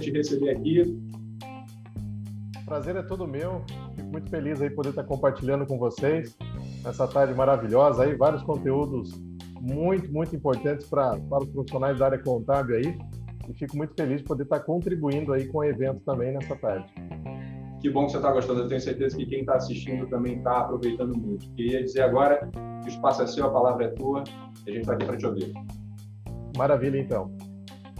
te receber aqui. Prazer é todo meu. Fico muito feliz aí poder estar compartilhando com vocês nessa tarde maravilhosa aí, vários conteúdos muito, muito importantes para, para os profissionais da área contábil aí. E fico muito feliz de poder estar contribuindo aí com o evento também nessa tarde. Que bom que você está gostando. Eu tenho certeza que quem está assistindo também está aproveitando muito. Queria dizer agora que o espaço é seu, a palavra é tua, e a gente está aqui para te ouvir. Maravilha, então.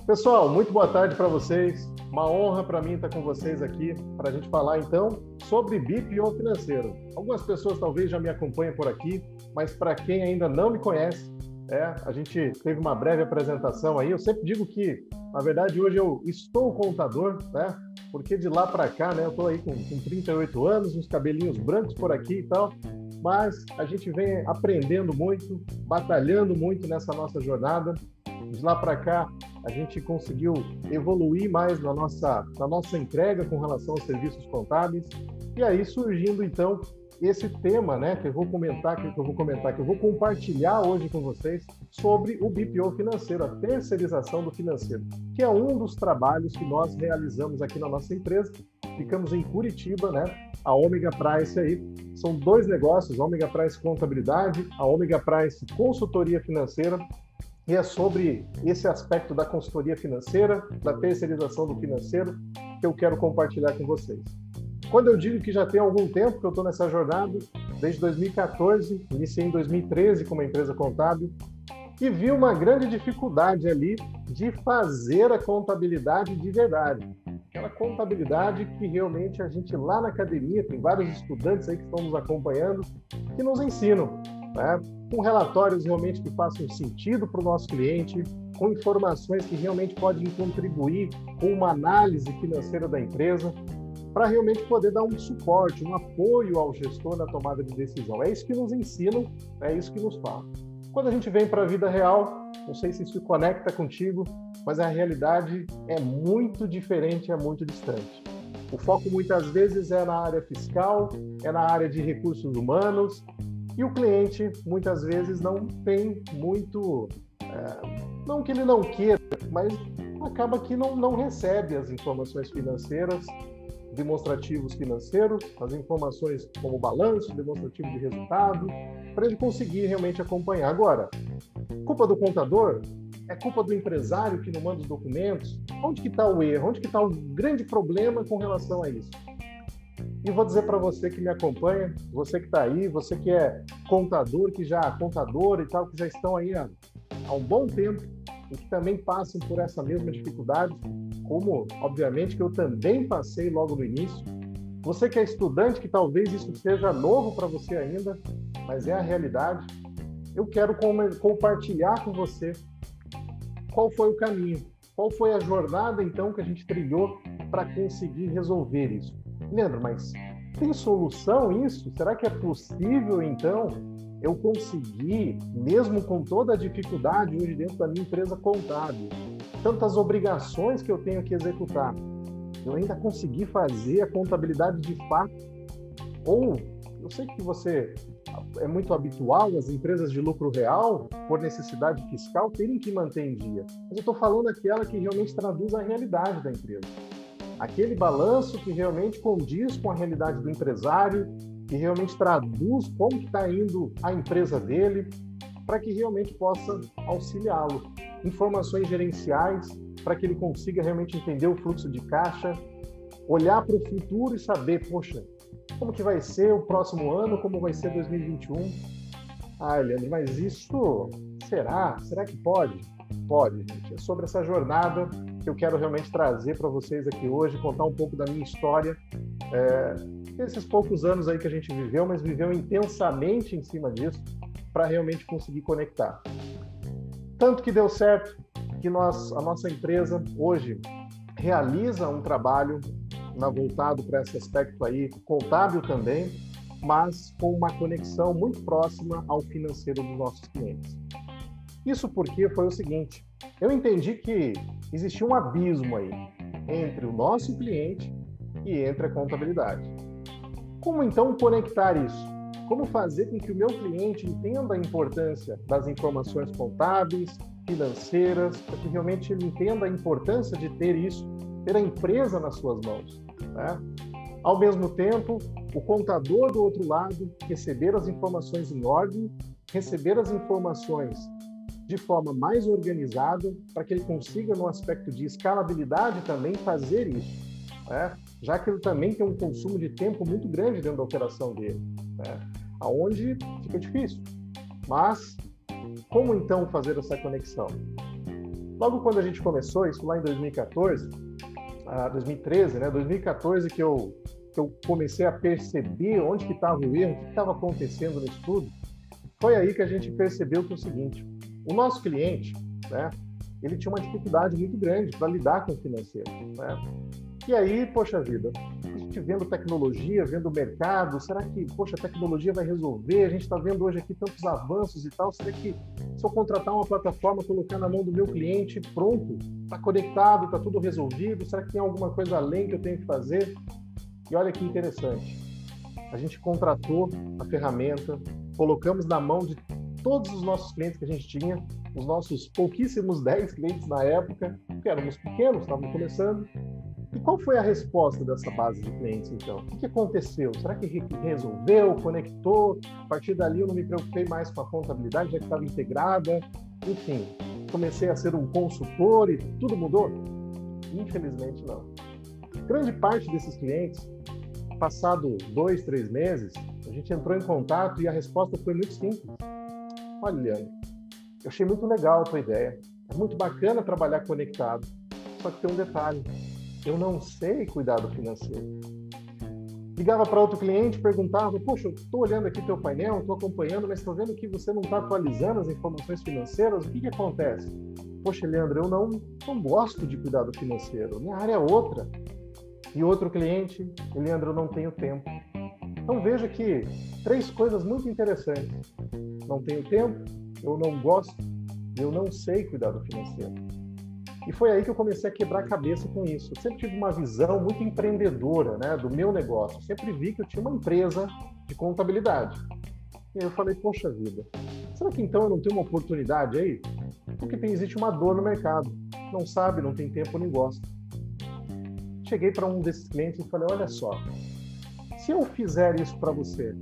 Pessoal, muito boa tarde para vocês. Uma honra para mim estar com vocês aqui para a gente falar então sobre BPO financeiro. Algumas pessoas talvez já me acompanhem por aqui, mas para quem ainda não me conhece, é, a gente teve uma breve apresentação aí. Eu sempre digo que, na verdade, hoje eu estou contador, né? Porque de lá para cá, né? Eu estou aí com, com 38 anos, uns cabelinhos brancos por aqui e tal. Mas a gente vem aprendendo muito, batalhando muito nessa nossa jornada. De lá para cá, a gente conseguiu evoluir mais na nossa, na nossa entrega com relação aos serviços contábeis. E aí surgindo então esse tema, né, que eu vou comentar, que eu vou comentar, que eu vou compartilhar hoje com vocês sobre o BPO financeiro, a terceirização do financeiro, que é um dos trabalhos que nós realizamos aqui na nossa empresa. Ficamos em Curitiba, né? A Omega Price aí. São dois negócios, a Omega Price Contabilidade, a Omega Price Consultoria Financeira, e é sobre esse aspecto da consultoria financeira, da terceirização do financeiro, que eu quero compartilhar com vocês. Quando eu digo que já tem algum tempo que eu estou nessa jornada, desde 2014, iniciei em 2013 como empresa contábil, e vi uma grande dificuldade ali de fazer a contabilidade de verdade. Aquela contabilidade que realmente a gente lá na academia, tem vários estudantes aí que estão nos acompanhando, que nos ensinam, né? com relatórios realmente que façam sentido para o nosso cliente, com informações que realmente podem contribuir com uma análise financeira da empresa, para realmente poder dar um suporte, um apoio ao gestor na tomada de decisão. É isso que nos ensinam, é isso que nos falam. Quando a gente vem para a vida real, não sei se isso conecta contigo, mas a realidade é muito diferente, é muito distante. O foco muitas vezes é na área fiscal, é na área de recursos humanos, e o cliente muitas vezes não tem muito. É, não que ele não queira, mas acaba que não, não recebe as informações financeiras demonstrativos financeiros, as informações como balanço, demonstrativo de resultado, para ele conseguir realmente acompanhar. Agora, culpa do contador? É culpa do empresário que não manda os documentos? Onde que está o erro? Onde que está o grande problema com relação a isso? E vou dizer para você que me acompanha, você que está aí, você que é contador, que já contador e tal, que já estão aí há, há um bom tempo e que também passam por essa mesma dificuldade, como obviamente que eu também passei logo no início. Você que é estudante, que talvez isso seja novo para você ainda, mas é a realidade. Eu quero compartilhar com você qual foi o caminho, qual foi a jornada então que a gente trilhou para conseguir resolver isso. Leandro, mas tem solução isso? Será que é possível então eu conseguir, mesmo com toda a dificuldade hoje dentro da minha empresa contábil, tantas obrigações que eu tenho que executar, eu ainda conseguir fazer a contabilidade de fato? Ou eu sei que você é muito habitual as empresas de lucro real, por necessidade fiscal, terem que manter em dia. Mas eu estou falando aquela que realmente traduz a realidade da empresa. Aquele balanço que realmente condiz com a realidade do empresário, que realmente traduz como está indo a empresa dele, para que realmente possa auxiliá-lo. Informações gerenciais para que ele consiga realmente entender o fluxo de caixa, olhar para o futuro e saber, poxa, como que vai ser o próximo ano, como vai ser 2021. Ah, Leandro, mas isso será? Será que pode? Pode, gente. É sobre essa jornada que eu quero realmente trazer para vocês aqui hoje, contar um pouco da minha história. É, esses poucos anos aí que a gente viveu, mas viveu intensamente em cima disso para realmente conseguir conectar. Tanto que deu certo que nós, a nossa empresa hoje realiza um trabalho na, voltado para esse aspecto aí contábil também, mas com uma conexão muito próxima ao financeiro dos nossos clientes. Isso porque foi o seguinte: eu entendi que existia um abismo aí entre o nosso cliente e entre a contabilidade. Como então conectar isso? Como fazer com que o meu cliente entenda a importância das informações contábeis, financeiras, para que realmente ele entenda a importância de ter isso ter a empresa nas suas mãos. Né? Ao mesmo tempo, o contador do outro lado receber as informações em ordem, receber as informações de forma mais organizada, para que ele consiga, no aspecto de escalabilidade, também fazer isso. Né? Já que ele também tem um consumo de tempo muito grande dentro da operação dele, né? aonde fica difícil. Mas como então fazer essa conexão? Logo quando a gente começou, isso lá em 2014, 2013, né? 2014 que eu, que eu comecei a perceber onde que estava o erro, o que estava acontecendo nisso tudo, foi aí que a gente percebeu que é o seguinte, o nosso cliente, né? Ele tinha uma dificuldade muito grande para lidar com o financeiro, né? E aí, poxa vida, a gente vendo tecnologia, vendo o mercado, será que, poxa, a tecnologia vai resolver? A gente está vendo hoje aqui tantos avanços e tal, será que se eu contratar uma plataforma, colocar na mão do meu cliente, pronto, está conectado, está tudo resolvido, será que tem alguma coisa além que eu tenho que fazer? E olha que interessante, a gente contratou a ferramenta, colocamos na mão de todos os nossos clientes que a gente tinha, os nossos pouquíssimos 10 clientes na época, porque éramos pequenos, estávamos começando, e qual foi a resposta dessa base de clientes, então? O que aconteceu? Será que resolveu, conectou? A partir dali eu não me preocupei mais com a contabilidade, já que estava integrada. Enfim, comecei a ser um consultor e tudo mudou? Infelizmente, não. Grande parte desses clientes, passado dois, três meses, a gente entrou em contato e a resposta foi muito simples. Olha, eu achei muito legal a tua ideia. É muito bacana trabalhar conectado. Só que tem um detalhe eu não sei cuidar do financeiro. Ligava para outro cliente, perguntava: Poxa, estou olhando aqui teu painel, estou acompanhando, mas estou vendo que você não está atualizando as informações financeiras. O que, que acontece? Poxa, Leandro, eu não, não gosto de cuidar do financeiro. Minha área é outra. E outro cliente, Leandro, eu não tenho tempo. Então veja que três coisas muito interessantes. Não tenho tempo, eu não gosto, eu não sei cuidar do financeiro. E foi aí que eu comecei a quebrar a cabeça com isso. Eu sempre tive uma visão muito empreendedora né, do meu negócio. Eu sempre vi que eu tinha uma empresa de contabilidade. E eu falei, poxa vida, será que então eu não tenho uma oportunidade aí? Porque tem, existe uma dor no mercado. Não sabe, não tem tempo, nem gosta. Cheguei para um desses clientes e falei, olha só, se eu fizer isso para você,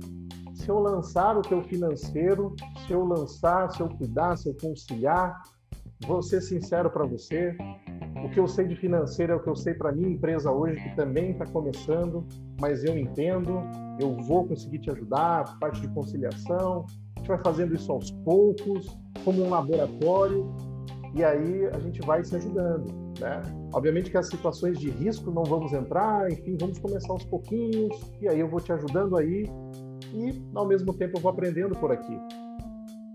se eu lançar o teu financeiro, se eu lançar, se eu cuidar, se eu conciliar, vou ser sincero para você, o que eu sei de financeiro é o que eu sei para minha empresa hoje, que também está começando, mas eu entendo, eu vou conseguir te ajudar, parte de conciliação, a gente vai fazendo isso aos poucos, como um laboratório, e aí a gente vai se ajudando, né? Obviamente que as situações de risco não vamos entrar, enfim, vamos começar aos pouquinhos, e aí eu vou te ajudando aí, e ao mesmo tempo eu vou aprendendo por aqui.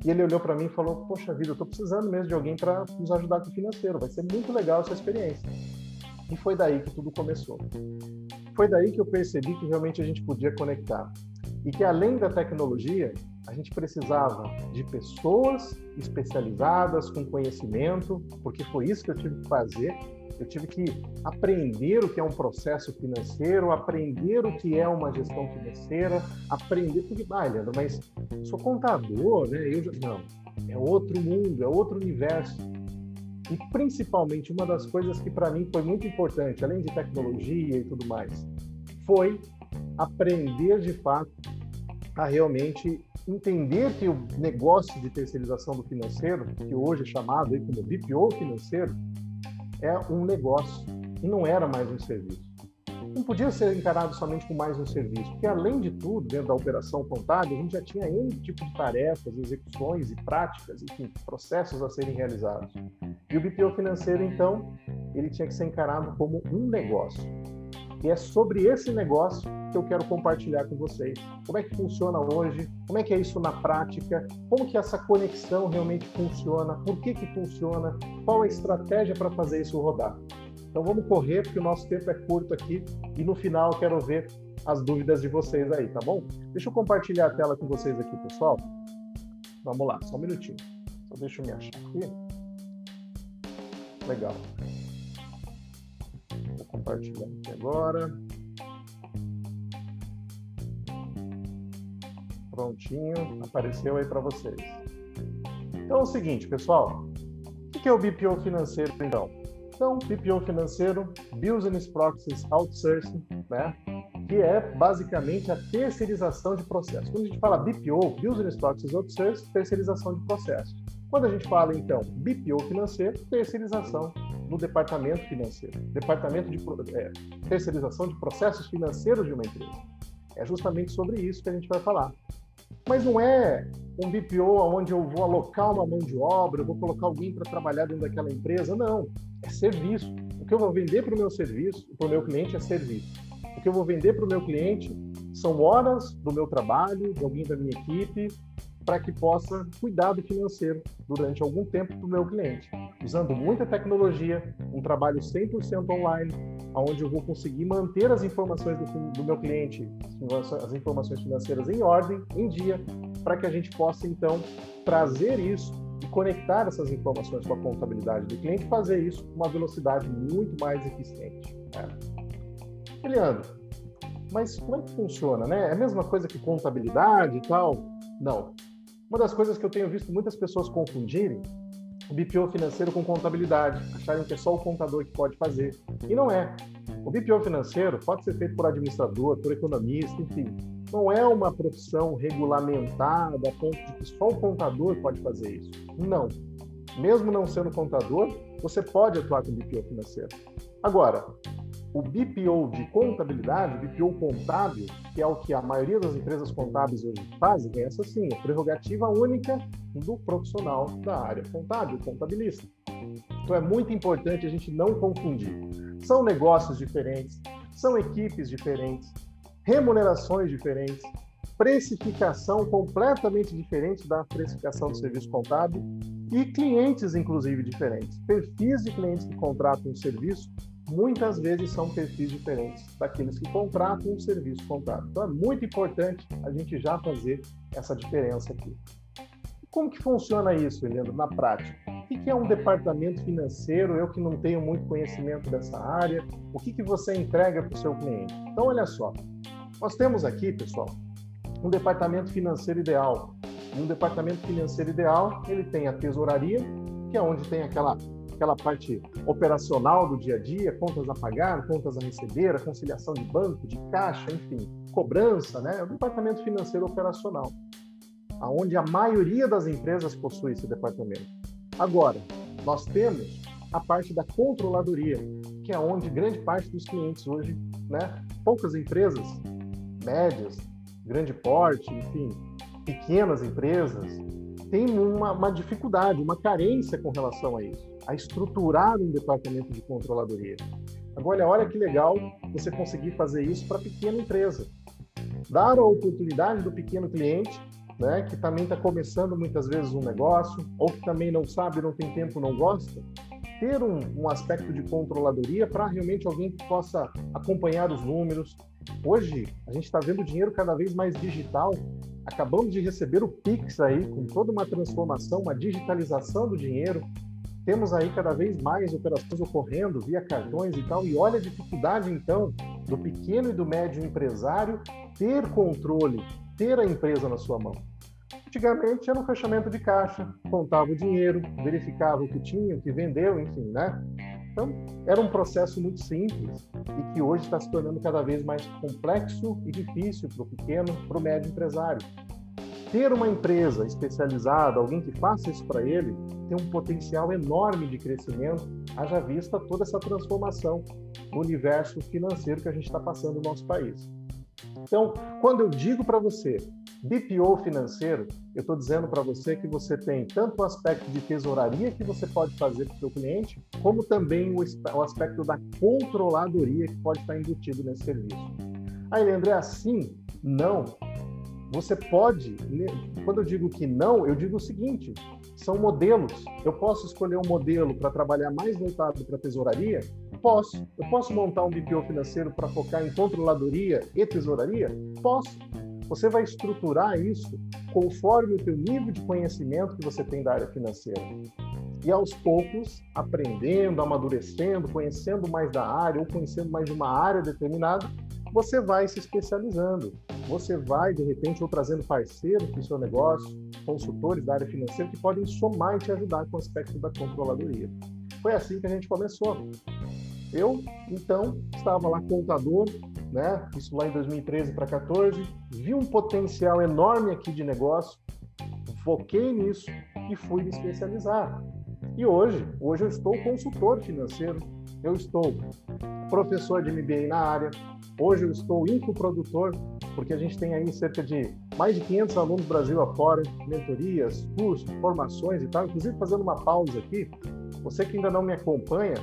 E ele olhou para mim e falou: Poxa vida, eu estou precisando mesmo de alguém para nos ajudar com o financeiro. Vai ser muito legal essa experiência. E foi daí que tudo começou. Foi daí que eu percebi que realmente a gente podia conectar. E que além da tecnologia, a gente precisava de pessoas especializadas, com conhecimento, porque foi isso que eu tive que fazer eu tive que aprender o que é um processo financeiro, aprender o que é uma gestão financeira, aprender porque, ah, Leandro, mas sou contador, né? Eu já... não, é outro mundo, é outro universo. E principalmente uma das coisas que para mim foi muito importante, além de tecnologia e tudo mais, foi aprender de fato a realmente entender que o negócio de terceirização do financeiro, que hoje é chamado aí como BPO financeiro, é um negócio e não era mais um serviço. Não podia ser encarado somente como mais um serviço, porque além de tudo, dentro da operação contábil, a gente já tinha N tipo de tarefas, execuções e práticas, enfim, processos a serem realizados. E o BPO financeiro, então, ele tinha que ser encarado como um negócio. E é sobre esse negócio que eu quero compartilhar com vocês. Como é que funciona hoje? Como é que é isso na prática? Como que essa conexão realmente funciona? Por que que funciona? Qual a estratégia para fazer isso rodar? Então vamos correr, porque o nosso tempo é curto aqui e no final eu quero ver as dúvidas de vocês aí, tá bom? Deixa eu compartilhar a tela com vocês aqui, pessoal. Vamos lá, só um minutinho. Só deixa eu me achar aqui. Legal compartilhar aqui agora. Prontinho, apareceu aí para vocês. Então é o seguinte, pessoal. O que é o BPO financeiro, então? Então, BPO financeiro, Business Process Outsourcing, né? que é basicamente a terceirização de processo. Quando a gente fala BPO, Business Process Outsourcing, terceirização de processo. Quando a gente fala, então, BPO financeiro, terceirização no departamento financeiro, departamento de é, terceirização de processos financeiros de uma empresa. É justamente sobre isso que a gente vai falar. Mas não é um BPO onde eu vou alocar uma mão de obra, eu vou colocar alguém para trabalhar dentro daquela empresa. Não, é serviço. O que eu vou vender para o meu serviço, para o meu cliente, é serviço. O que eu vou vender para o meu cliente são horas do meu trabalho, de alguém da minha equipe, para que possa cuidar do financeiro durante algum tempo para o meu cliente, usando muita tecnologia, um trabalho 100% online, onde eu vou conseguir manter as informações do, do meu cliente, as informações financeiras em ordem, em dia, para que a gente possa então trazer isso e conectar essas informações com a contabilidade do cliente, fazer isso com uma velocidade muito mais eficiente. Né? Leandro, mas como é que funciona, né? É a mesma coisa que contabilidade e tal? Não. Uma das coisas que eu tenho visto muitas pessoas confundirem o BPO financeiro com contabilidade, acharem que é só o contador que pode fazer. E não é. O BPO financeiro pode ser feito por administrador, por economista, enfim. Não é uma profissão regulamentada a ponto de que só o contador pode fazer isso. Não. Mesmo não sendo contador, você pode atuar com BPO financeiro. Agora, o BPO de contabilidade, BPO contábil, que é o que a maioria das empresas contábeis hoje fazem, é essa sim, é prerrogativa única do profissional da área contábil, contabilista. Então é muito importante a gente não confundir. São negócios diferentes, são equipes diferentes, remunerações diferentes, precificação completamente diferente da precificação do serviço contábil e clientes, inclusive, diferentes. Perfis de clientes que contratam um serviço muitas vezes são perfis diferentes daqueles que contratam um serviço contábil. Então é muito importante a gente já fazer essa diferença aqui. Como que funciona isso, Helena, na prática? O que é um departamento financeiro? Eu que não tenho muito conhecimento dessa área, o que, que você entrega para o seu cliente? Então, olha só, nós temos aqui, pessoal, um departamento financeiro ideal. E um departamento financeiro ideal, ele tem a tesouraria, que é onde tem aquela aquela parte operacional do dia a dia, contas a pagar, contas a receber, a conciliação de banco, de caixa, enfim, cobrança, né? É o departamento financeiro operacional, aonde a maioria das empresas possui esse departamento. Agora, nós temos a parte da controladoria, que é onde grande parte dos clientes hoje, né? Poucas empresas, médias, grande porte, enfim, pequenas empresas, têm uma, uma dificuldade, uma carência com relação a isso a estruturar um departamento de controladoria. Agora, olha que legal você conseguir fazer isso para pequena empresa. Dar a oportunidade do pequeno cliente, né, que também está começando muitas vezes um negócio, ou que também não sabe, não tem tempo, não gosta, ter um, um aspecto de controladoria para realmente alguém que possa acompanhar os números. Hoje, a gente está vendo dinheiro cada vez mais digital. Acabamos de receber o Pix aí, com toda uma transformação, uma digitalização do dinheiro temos aí cada vez mais operações ocorrendo via cartões e tal, e olha a dificuldade, então, do pequeno e do médio empresário ter controle, ter a empresa na sua mão. Antigamente era um fechamento de caixa, contava o dinheiro, verificava o que tinha, o que vendeu, enfim, né? Então, era um processo muito simples e que hoje está se tornando cada vez mais complexo e difícil para o pequeno, para o médio empresário ter uma empresa especializada, alguém que faça isso para ele, tem um potencial enorme de crescimento, haja vista toda essa transformação no universo financeiro que a gente está passando no nosso país. Então, quando eu digo para você BPO financeiro, eu estou dizendo para você que você tem tanto o aspecto de tesouraria que você pode fazer para o seu cliente, como também o aspecto da controladoria que pode estar embutido nesse serviço. Aí, Leandro, é assim? Não. Você pode, quando eu digo que não, eu digo o seguinte: são modelos. Eu posso escolher um modelo para trabalhar mais voltado para tesouraria? Posso. Eu posso montar um BPO financeiro para focar em controladoria e tesouraria? Posso. Você vai estruturar isso conforme o teu nível de conhecimento que você tem da área financeira. E aos poucos, aprendendo, amadurecendo, conhecendo mais da área ou conhecendo mais de uma área determinada, você vai se especializando. Você vai, de repente, ou trazendo parceiros para o seu negócio, consultores da área financeira que podem somar e te ajudar com o aspecto da controladoria. foi assim que a gente começou. Eu, então, estava lá contador, né? Isso lá em 2013 para 14, vi um potencial enorme aqui de negócio, foquei nisso e fui me especializar. E hoje, hoje eu estou consultor financeiro, eu estou professor de MBA na área, hoje eu estou infoprodutor, porque a gente tem aí cerca de mais de 500 alunos Brasil afora, mentorias, cursos, formações e tal. Inclusive, fazendo uma pausa aqui, você que ainda não me acompanha,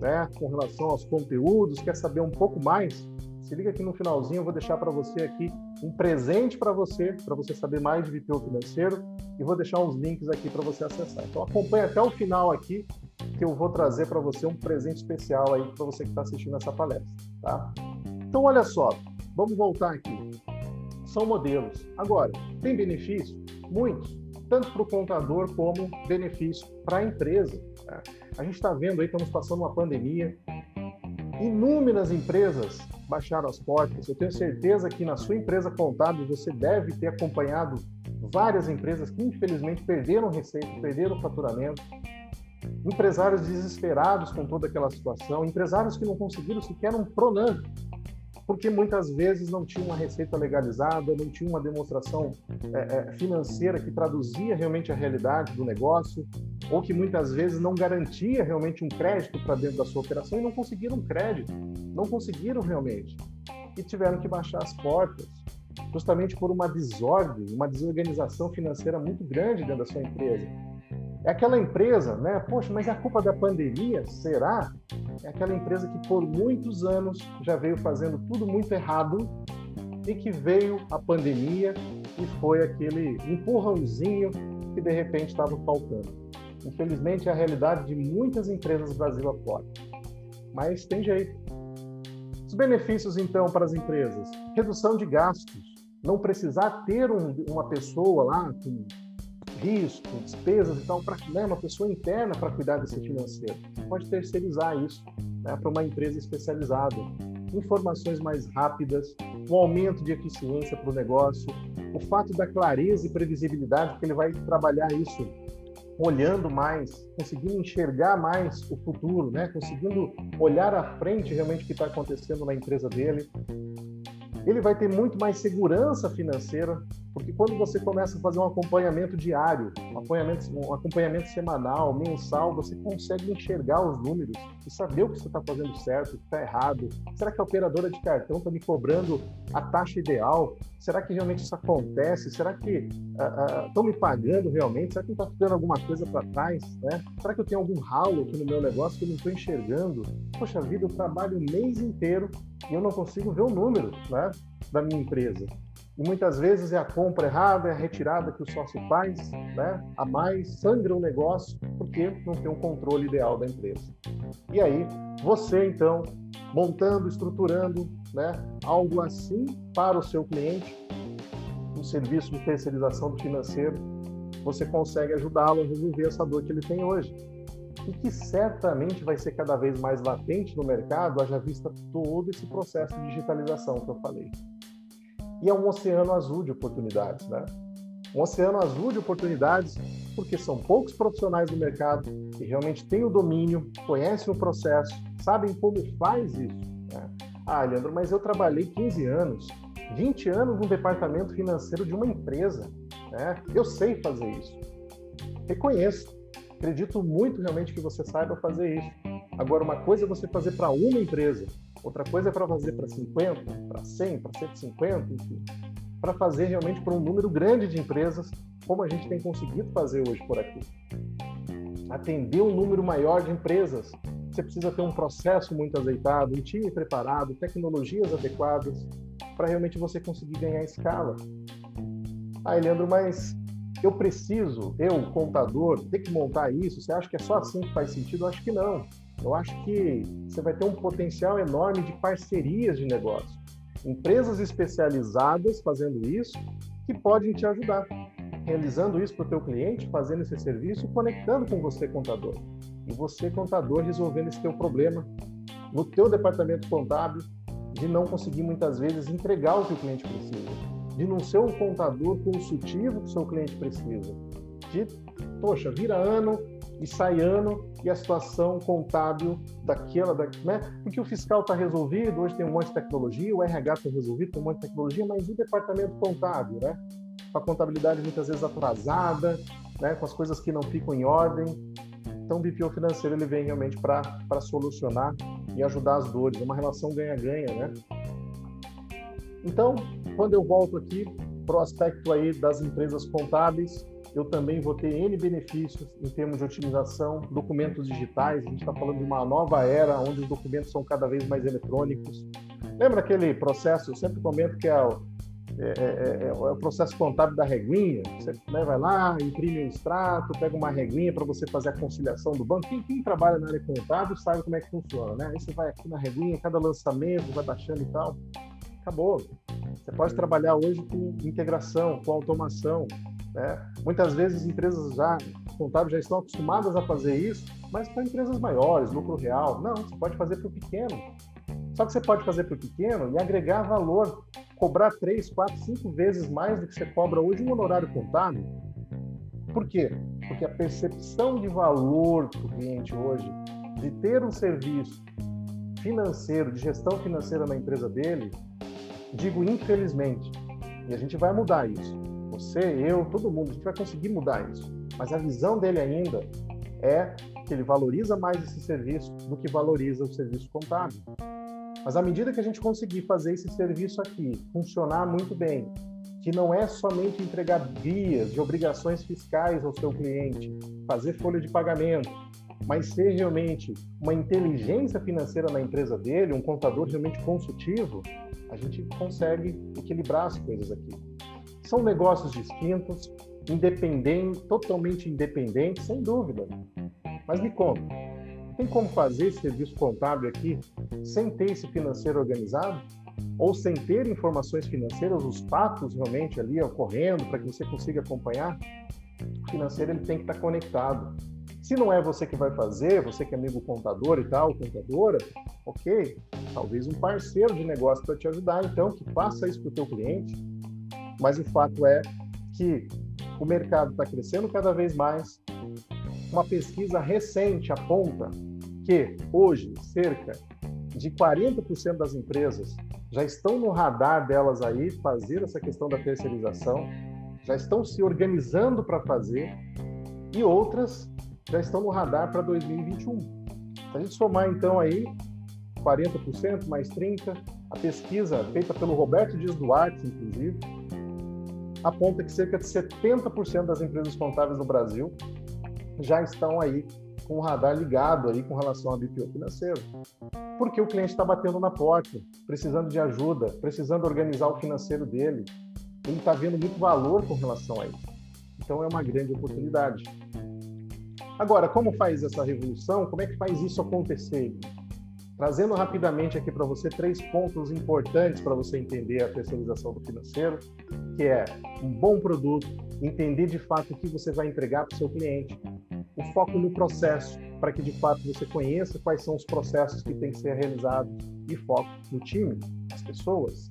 né, com relação aos conteúdos, quer saber um pouco mais, se liga aqui no finalzinho, eu vou deixar para você aqui um presente para você, para você saber mais de VPO financeiro, e vou deixar uns links aqui para você acessar. Então acompanhe até o final aqui, que eu vou trazer para você um presente especial aí para você que está assistindo essa palestra, tá? Então olha só, vamos voltar aqui. São modelos. Agora, tem benefício? Muitos, tanto para o contador como benefício para a empresa. Tá? A gente está vendo aí, estamos passando uma pandemia, inúmeras empresas baixaram as portas. Eu tenho certeza que na sua empresa contábil você deve ter acompanhado várias empresas que infelizmente perderam receita, perderam faturamento, empresários desesperados com toda aquela situação, empresários que não conseguiram sequer um Pronan, porque muitas vezes não tinha uma receita legalizada, não tinha uma demonstração é, é, financeira que traduzia realmente a realidade do negócio, ou que muitas vezes não garantia realmente um crédito para dentro da sua operação e não conseguiram crédito, não conseguiram realmente. E tiveram que baixar as portas, justamente por uma desordem, uma desorganização financeira muito grande dentro da sua empresa. É aquela empresa, né? Poxa, mas é a culpa da pandemia? Será? É aquela empresa que por muitos anos já veio fazendo tudo muito errado e que veio a pandemia e foi aquele empurrãozinho que de repente estava faltando. Infelizmente é a realidade de muitas empresas Brasil afora. Mas tem jeito. Os benefícios então para as empresas: redução de gastos, não precisar ter um, uma pessoa lá com risco, despesas e tal, para né, uma pessoa interna para cuidar desse financeiro. Pode terceirizar isso né, para uma empresa especializada. Informações mais rápidas, um aumento de eficiência para o negócio, o fato da clareza e previsibilidade, que ele vai trabalhar isso olhando mais, conseguindo enxergar mais o futuro, né? conseguindo olhar à frente realmente o que está acontecendo na empresa dele. Ele vai ter muito mais segurança financeira, porque quando você começa a fazer um acompanhamento diário, um acompanhamento, um acompanhamento semanal, mensal, você consegue enxergar os números e saber o que você está fazendo certo, o que está errado. Será que a operadora de cartão está me cobrando a taxa ideal? Será que realmente isso acontece? Será que estão uh, uh, me pagando realmente? Será que está ficando alguma coisa para trás? Né? Será que eu tenho algum ralo aqui no meu negócio que eu não estou enxergando? Poxa vida, eu trabalho o mês inteiro e eu não consigo ver o número né, da minha empresa. E muitas vezes é a compra errada, é a retirada que o sócio faz, né? a mais, sangra o negócio, porque não tem um controle ideal da empresa. E aí, você então, montando, estruturando né, algo assim para o seu cliente, um serviço de terceirização do financeiro, você consegue ajudá-lo a resolver essa dor que ele tem hoje. E que certamente vai ser cada vez mais latente no mercado, haja vista todo esse processo de digitalização que eu falei e é um oceano azul de oportunidades, né? Um oceano azul de oportunidades porque são poucos profissionais do mercado que realmente têm o domínio, conhecem o processo, sabem como faz isso. Né? Ah, Leandro, mas eu trabalhei 15 anos, 20 anos no departamento financeiro de uma empresa. Né? Eu sei fazer isso. Reconheço. Acredito muito realmente que você saiba fazer isso. Agora, uma coisa é você fazer para uma empresa, Outra coisa é para fazer para 50, para 100, para 150, enfim. Para fazer realmente para um número grande de empresas, como a gente tem conseguido fazer hoje por aqui. Atender um número maior de empresas, você precisa ter um processo muito azeitado, um time preparado, tecnologias adequadas, para realmente você conseguir ganhar escala. Ah, Leandro, mas eu preciso, eu, contador, ter que montar isso? Você acha que é só assim que faz sentido? Eu acho que não. Eu acho que você vai ter um potencial enorme de parcerias de negócio. Empresas especializadas fazendo isso que podem te ajudar, realizando isso para o teu cliente, fazendo esse serviço, conectando com você, contador. E você, contador, resolvendo esse teu problema no teu departamento contábil de não conseguir muitas vezes entregar o que o cliente precisa, de não ser um contador consultivo que o seu cliente precisa, de, poxa, vira ano, e sai ano e a situação contábil daquela, da, né? Porque o fiscal está resolvido, hoje tem um monte de tecnologia, o RH está resolvido, tem um monte de tecnologia, mas e o departamento contábil, né? Com a contabilidade muitas vezes atrasada, né? Com as coisas que não ficam em ordem. Então, o BPO financeiro ele vem realmente para solucionar e ajudar as dores. É uma relação ganha-ganha, né? Então, quando eu volto aqui para o aspecto aí das empresas contábeis, eu também vou ter N benefícios em termos de otimização, documentos digitais. A gente está falando de uma nova era onde os documentos são cada vez mais eletrônicos. Lembra aquele processo? Eu sempre comento que é o, é, é, é, é o processo contábil da reguinha. Você né, vai lá, imprime um extrato, pega uma reguinha para você fazer a conciliação do banco. Quem, quem, trabalha na área contábil sabe como é que funciona, né? Aí você vai aqui na reguinha, cada lançamento, vai baixando e tal. Acabou. Você pode trabalhar hoje com integração, com automação. Né? Muitas vezes empresas já contábeis já estão acostumadas a fazer isso, mas para empresas maiores, lucro real. Não, você pode fazer para o pequeno. Só que você pode fazer para o pequeno e agregar valor, cobrar três, quatro, cinco vezes mais do que você cobra hoje um honorário contábil. Por quê? Porque a percepção de valor para o cliente hoje, de ter um serviço financeiro, de gestão financeira na empresa dele, digo infelizmente, e a gente vai mudar isso você, eu, todo mundo, a gente vai conseguir mudar isso. Mas a visão dele ainda é que ele valoriza mais esse serviço do que valoriza o serviço contábil. Mas à medida que a gente conseguir fazer esse serviço aqui funcionar muito bem, que não é somente entregar vias de obrigações fiscais ao seu cliente, fazer folha de pagamento, mas ser realmente uma inteligência financeira na empresa dele, um contador realmente consultivo, a gente consegue equilibrar as coisas aqui. São negócios distintos, independentes, totalmente independentes, sem dúvida. Mas me conta, tem como fazer esse serviço contábil aqui sem ter esse financeiro organizado? Ou sem ter informações financeiras, os fatos realmente ali ocorrendo para que você consiga acompanhar? O financeiro ele tem que estar conectado. Se não é você que vai fazer, você que é amigo contador e tal, contadora, ok, talvez um parceiro de negócio para te ajudar, então, que faça isso para o teu cliente, mas o fato é que o mercado está crescendo cada vez mais. Uma pesquisa recente aponta que hoje cerca de 40% das empresas já estão no radar delas aí fazer essa questão da terceirização, já estão se organizando para fazer e outras já estão no radar para 2021. Se a gente somar então aí 40% mais 30, a pesquisa feita pelo Roberto Dias Duarte, inclusive, aponta que cerca de 70% das empresas contábeis no Brasil já estão aí com o radar ligado aí com relação ao BPO financeiro. Porque o cliente está batendo na porta, precisando de ajuda, precisando organizar o financeiro dele. Ele está vendo muito valor com relação a isso. Então é uma grande oportunidade. Agora, como faz essa revolução? Como é que faz isso acontecer? Trazendo rapidamente aqui para você três pontos importantes para você entender a terceirização do financeiro, que é um bom produto, entender de fato o que você vai entregar para o seu cliente, o foco no processo, para que de fato você conheça quais são os processos que têm que ser realizados e foco no time, as pessoas.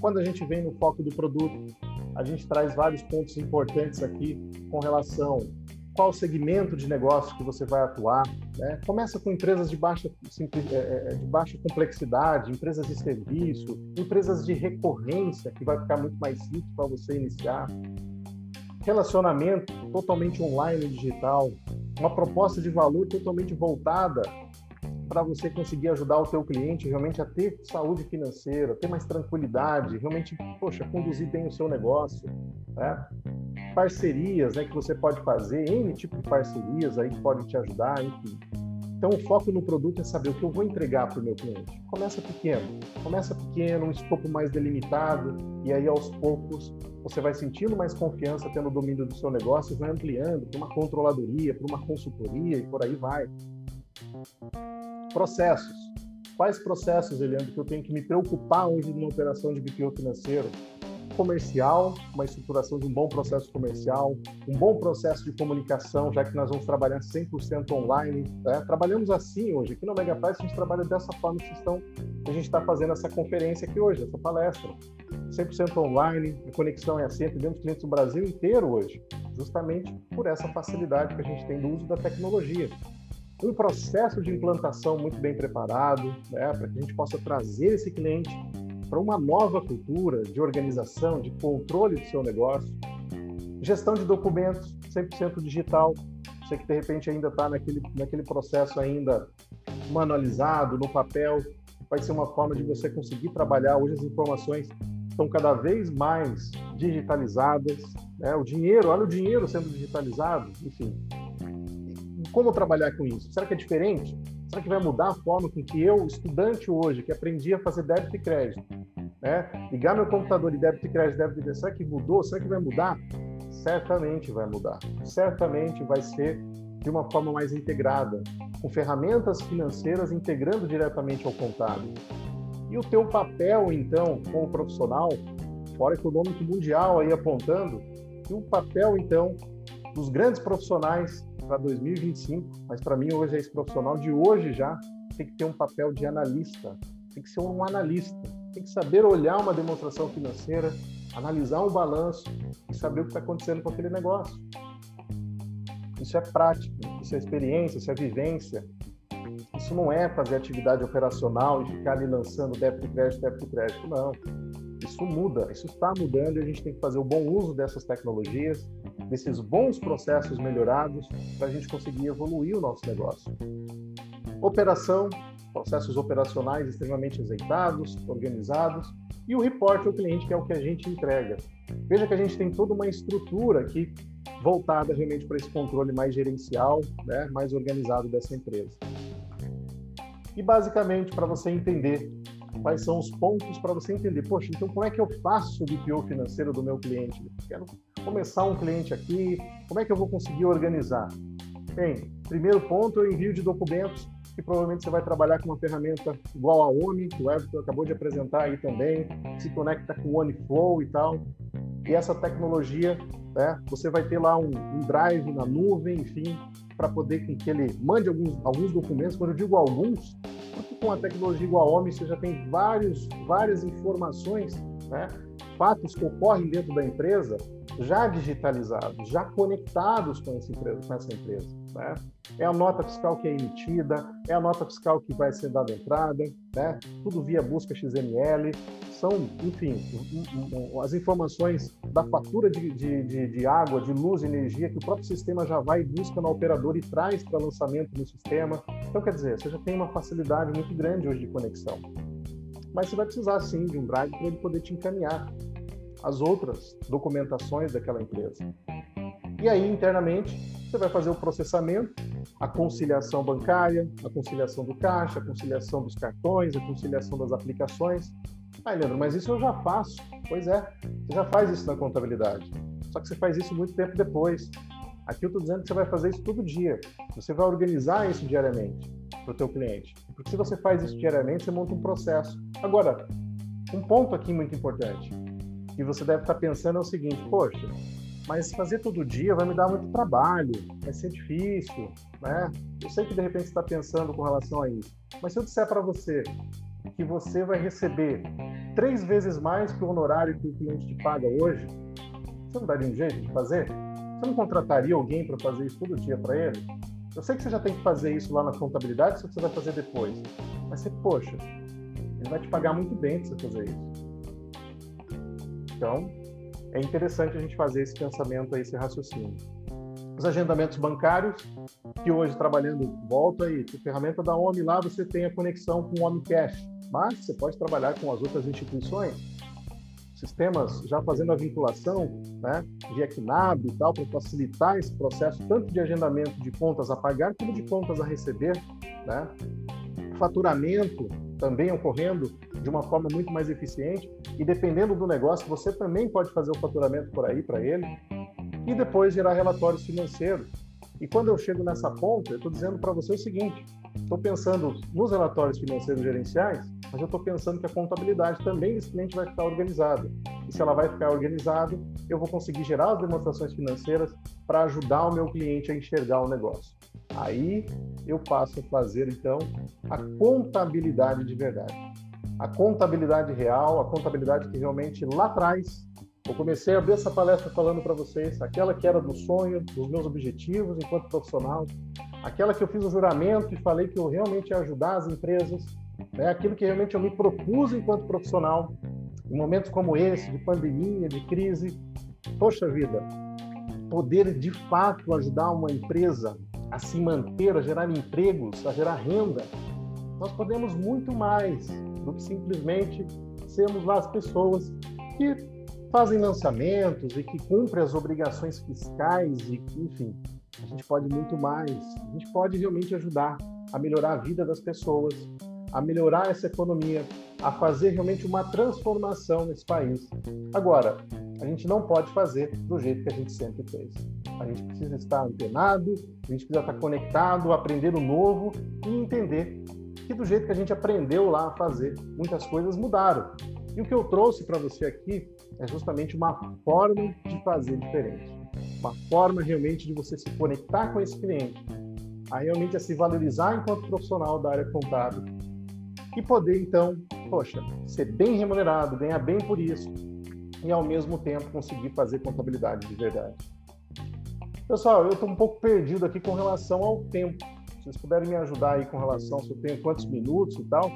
Quando a gente vem no foco do produto, a gente traz vários pontos importantes aqui com relação qual segmento de negócio que você vai atuar. Né? Começa com empresas de baixa, é, é, é, de baixa complexidade, empresas de serviço, empresas de recorrência, que vai ficar muito mais simples para você iniciar. Relacionamento totalmente online e digital, uma proposta de valor totalmente voltada para você conseguir ajudar o teu cliente realmente a ter saúde financeira, ter mais tranquilidade, realmente, poxa, conduzir bem o seu negócio, né? Parcerias, né, que você pode fazer, N tipo de parcerias aí que podem te ajudar, enfim. Então, o foco no produto é saber o que eu vou entregar para o meu cliente. Começa pequeno, começa pequeno, um escopo mais delimitado, e aí aos poucos você vai sentindo mais confiança, tendo o domínio do seu negócio, vai ampliando para uma controladoria, para uma consultoria e por aí vai. Processos. Quais processos, Eliandro, que eu tenho que me preocupar hoje numa operação de BPO financeiro? Comercial, uma estruturação de um bom processo comercial, um bom processo de comunicação, já que nós vamos trabalhar 100% online. Né? Trabalhamos assim hoje. Aqui no Megaprice a gente trabalha dessa forma que, estão, a gente está fazendo essa conferência aqui hoje, essa palestra. 100% online, a conexão é assim, atendemos clientes do Brasil inteiro hoje. justamente por essa facilidade que a gente tem do uso da tecnologia. Um processo de implantação muito bem preparado, né, para que a gente possa trazer esse cliente para uma nova cultura de organização, de controle do seu negócio, gestão de documentos 100% digital. Você que de repente ainda está naquele, naquele processo ainda manualizado, no papel, vai ser uma forma de você conseguir trabalhar. Hoje as informações estão cada vez mais digitalizadas. Né? O dinheiro, olha o dinheiro sendo digitalizado, enfim. Como trabalhar com isso? Será que é diferente? Será que vai mudar a forma com que eu, estudante hoje, que aprendi a fazer débito e crédito, né? ligar meu computador de débito e crédito, débito e crédito, será que mudou? Será que vai mudar? Certamente vai mudar. Certamente vai ser de uma forma mais integrada, com ferramentas financeiras integrando diretamente ao contábil. E o teu papel, então, como profissional, Fórum Econômico Mundial aí apontando que o papel, então, dos grandes profissionais para 2025, mas para mim hoje é esse profissional de hoje já, tem que ter um papel de analista, tem que ser um analista, tem que saber olhar uma demonstração financeira, analisar um balanço e saber o que está acontecendo com aquele negócio. Isso é prática, isso é experiência, isso é vivência, isso não é fazer atividade operacional e ficar ali lançando débito e crédito, débito e crédito, não. Isso muda, isso está mudando e a gente tem que fazer o bom uso dessas tecnologias, desses bons processos melhorados, para a gente conseguir evoluir o nosso negócio. Operação, processos operacionais extremamente azeitados, organizados, e o report ao cliente, que é o que a gente entrega. Veja que a gente tem toda uma estrutura aqui voltada realmente para esse controle mais gerencial, né, mais organizado dessa empresa. E basicamente, para você entender quais são os pontos para você entender, poxa, então como é que eu faço o BPO financeiro do meu cliente? Quero começar um cliente aqui, como é que eu vou conseguir organizar? Bem, primeiro ponto é o envio de documentos, que provavelmente você vai trabalhar com uma ferramenta igual a OMI, que o Everton acabou de apresentar aí também, se conecta com o OneFlow e tal. E essa tecnologia, né, você vai ter lá um, um drive na nuvem, enfim, para poder que ele mande alguns, alguns documentos. Quando eu digo alguns, porque com a tecnologia igual a OMI você já tem vários, várias informações, né? fatos que ocorrem dentro da empresa já digitalizados, já conectados com. Com essa empresa né? É a nota fiscal que é emitida, é a nota fiscal que vai ser dada entrada, né? tudo via busca XML, são, enfim, as informações da fatura de, de, de, de água, de luz, energia, que o próprio sistema já vai e busca no operador e traz para lançamento no sistema. Então, quer dizer, você já tem uma facilidade muito grande hoje de conexão. Mas você vai precisar, sim, de um drive para ele poder te encaminhar as outras documentações daquela empresa. E aí, internamente, você vai fazer o processamento, a conciliação bancária, a conciliação do caixa, a conciliação dos cartões, a conciliação das aplicações. Ah, Leandro, mas isso eu já faço. Pois é, você já faz isso na contabilidade. Só que você faz isso muito tempo depois. Aqui eu estou dizendo que você vai fazer isso todo dia. Você vai organizar isso diariamente para o teu cliente. Porque se você faz isso diariamente, você monta um processo. Agora, um ponto aqui muito importante que você deve estar pensando é o seguinte: poxa, mas fazer todo dia vai me dar muito trabalho, vai ser difícil, né? Eu sei que de repente está pensando com relação a isso, mas se eu disser para você que você vai receber três vezes mais que o honorário que o cliente te paga hoje, você não daria um jeito de fazer? Você não contrataria alguém para fazer isso todo dia para ele? Eu sei que você já tem que fazer isso lá na contabilidade, isso você vai fazer depois. Mas você, poxa, ele vai te pagar muito bem para você fazer isso. Então, é interessante a gente fazer esse pensamento, esse raciocínio. Os agendamentos bancários, que hoje trabalhando, volta aí, a ferramenta da OMI lá, você tem a conexão com o OMI Cash, mas você pode trabalhar com as outras instituições, sistemas já fazendo a vinculação, né, via KNAB e tal, para facilitar esse processo, tanto de agendamento de contas a pagar, como de contas a receber, né? Faturamento também ocorrendo de uma forma muito mais eficiente e dependendo do negócio, você também pode fazer o faturamento por aí para ele e depois gerar relatórios financeiros. E quando eu chego nessa ponta, eu estou dizendo para você o seguinte: estou pensando nos relatórios financeiros gerenciais, mas eu estou pensando que a contabilidade também desse cliente vai ficar organizada. E se ela vai ficar organizada, eu vou conseguir gerar as demonstrações financeiras para ajudar o meu cliente a enxergar o negócio. Aí eu passo a fazer então a contabilidade de verdade. A contabilidade real, a contabilidade que realmente lá atrás Eu comecei a abrir essa palestra falando para vocês, aquela que era do sonho, dos meus objetivos enquanto profissional, aquela que eu fiz o juramento e falei que eu realmente ia ajudar as empresas, né? aquilo que realmente eu me propus enquanto profissional, em momentos como esse, de pandemia, de crise. Poxa vida, poder de fato ajudar uma empresa a se manter, a gerar empregos, a gerar renda, nós podemos muito mais do que simplesmente sermos lá as pessoas que fazem lançamentos e que cumprem as obrigações fiscais e que, enfim, a gente pode muito mais. A gente pode realmente ajudar a melhorar a vida das pessoas, a melhorar essa economia, a fazer realmente uma transformação nesse país. Agora, a gente não pode fazer do jeito que a gente sempre fez. A gente precisa estar antenado, a gente precisa estar conectado, aprender o novo e entender que do jeito que a gente aprendeu lá a fazer, muitas coisas mudaram. E o que eu trouxe para você aqui é justamente uma forma de fazer diferente. Uma forma realmente de você se conectar com esse cliente, a realmente a se valorizar enquanto profissional da área contábil e poder então, poxa, ser bem remunerado, ganhar bem por isso e ao mesmo tempo conseguir fazer contabilidade de verdade. Pessoal, eu estou um pouco perdido aqui com relação ao tempo. Se vocês puderem me ajudar aí com relação se eu tenho quantos minutos e tal,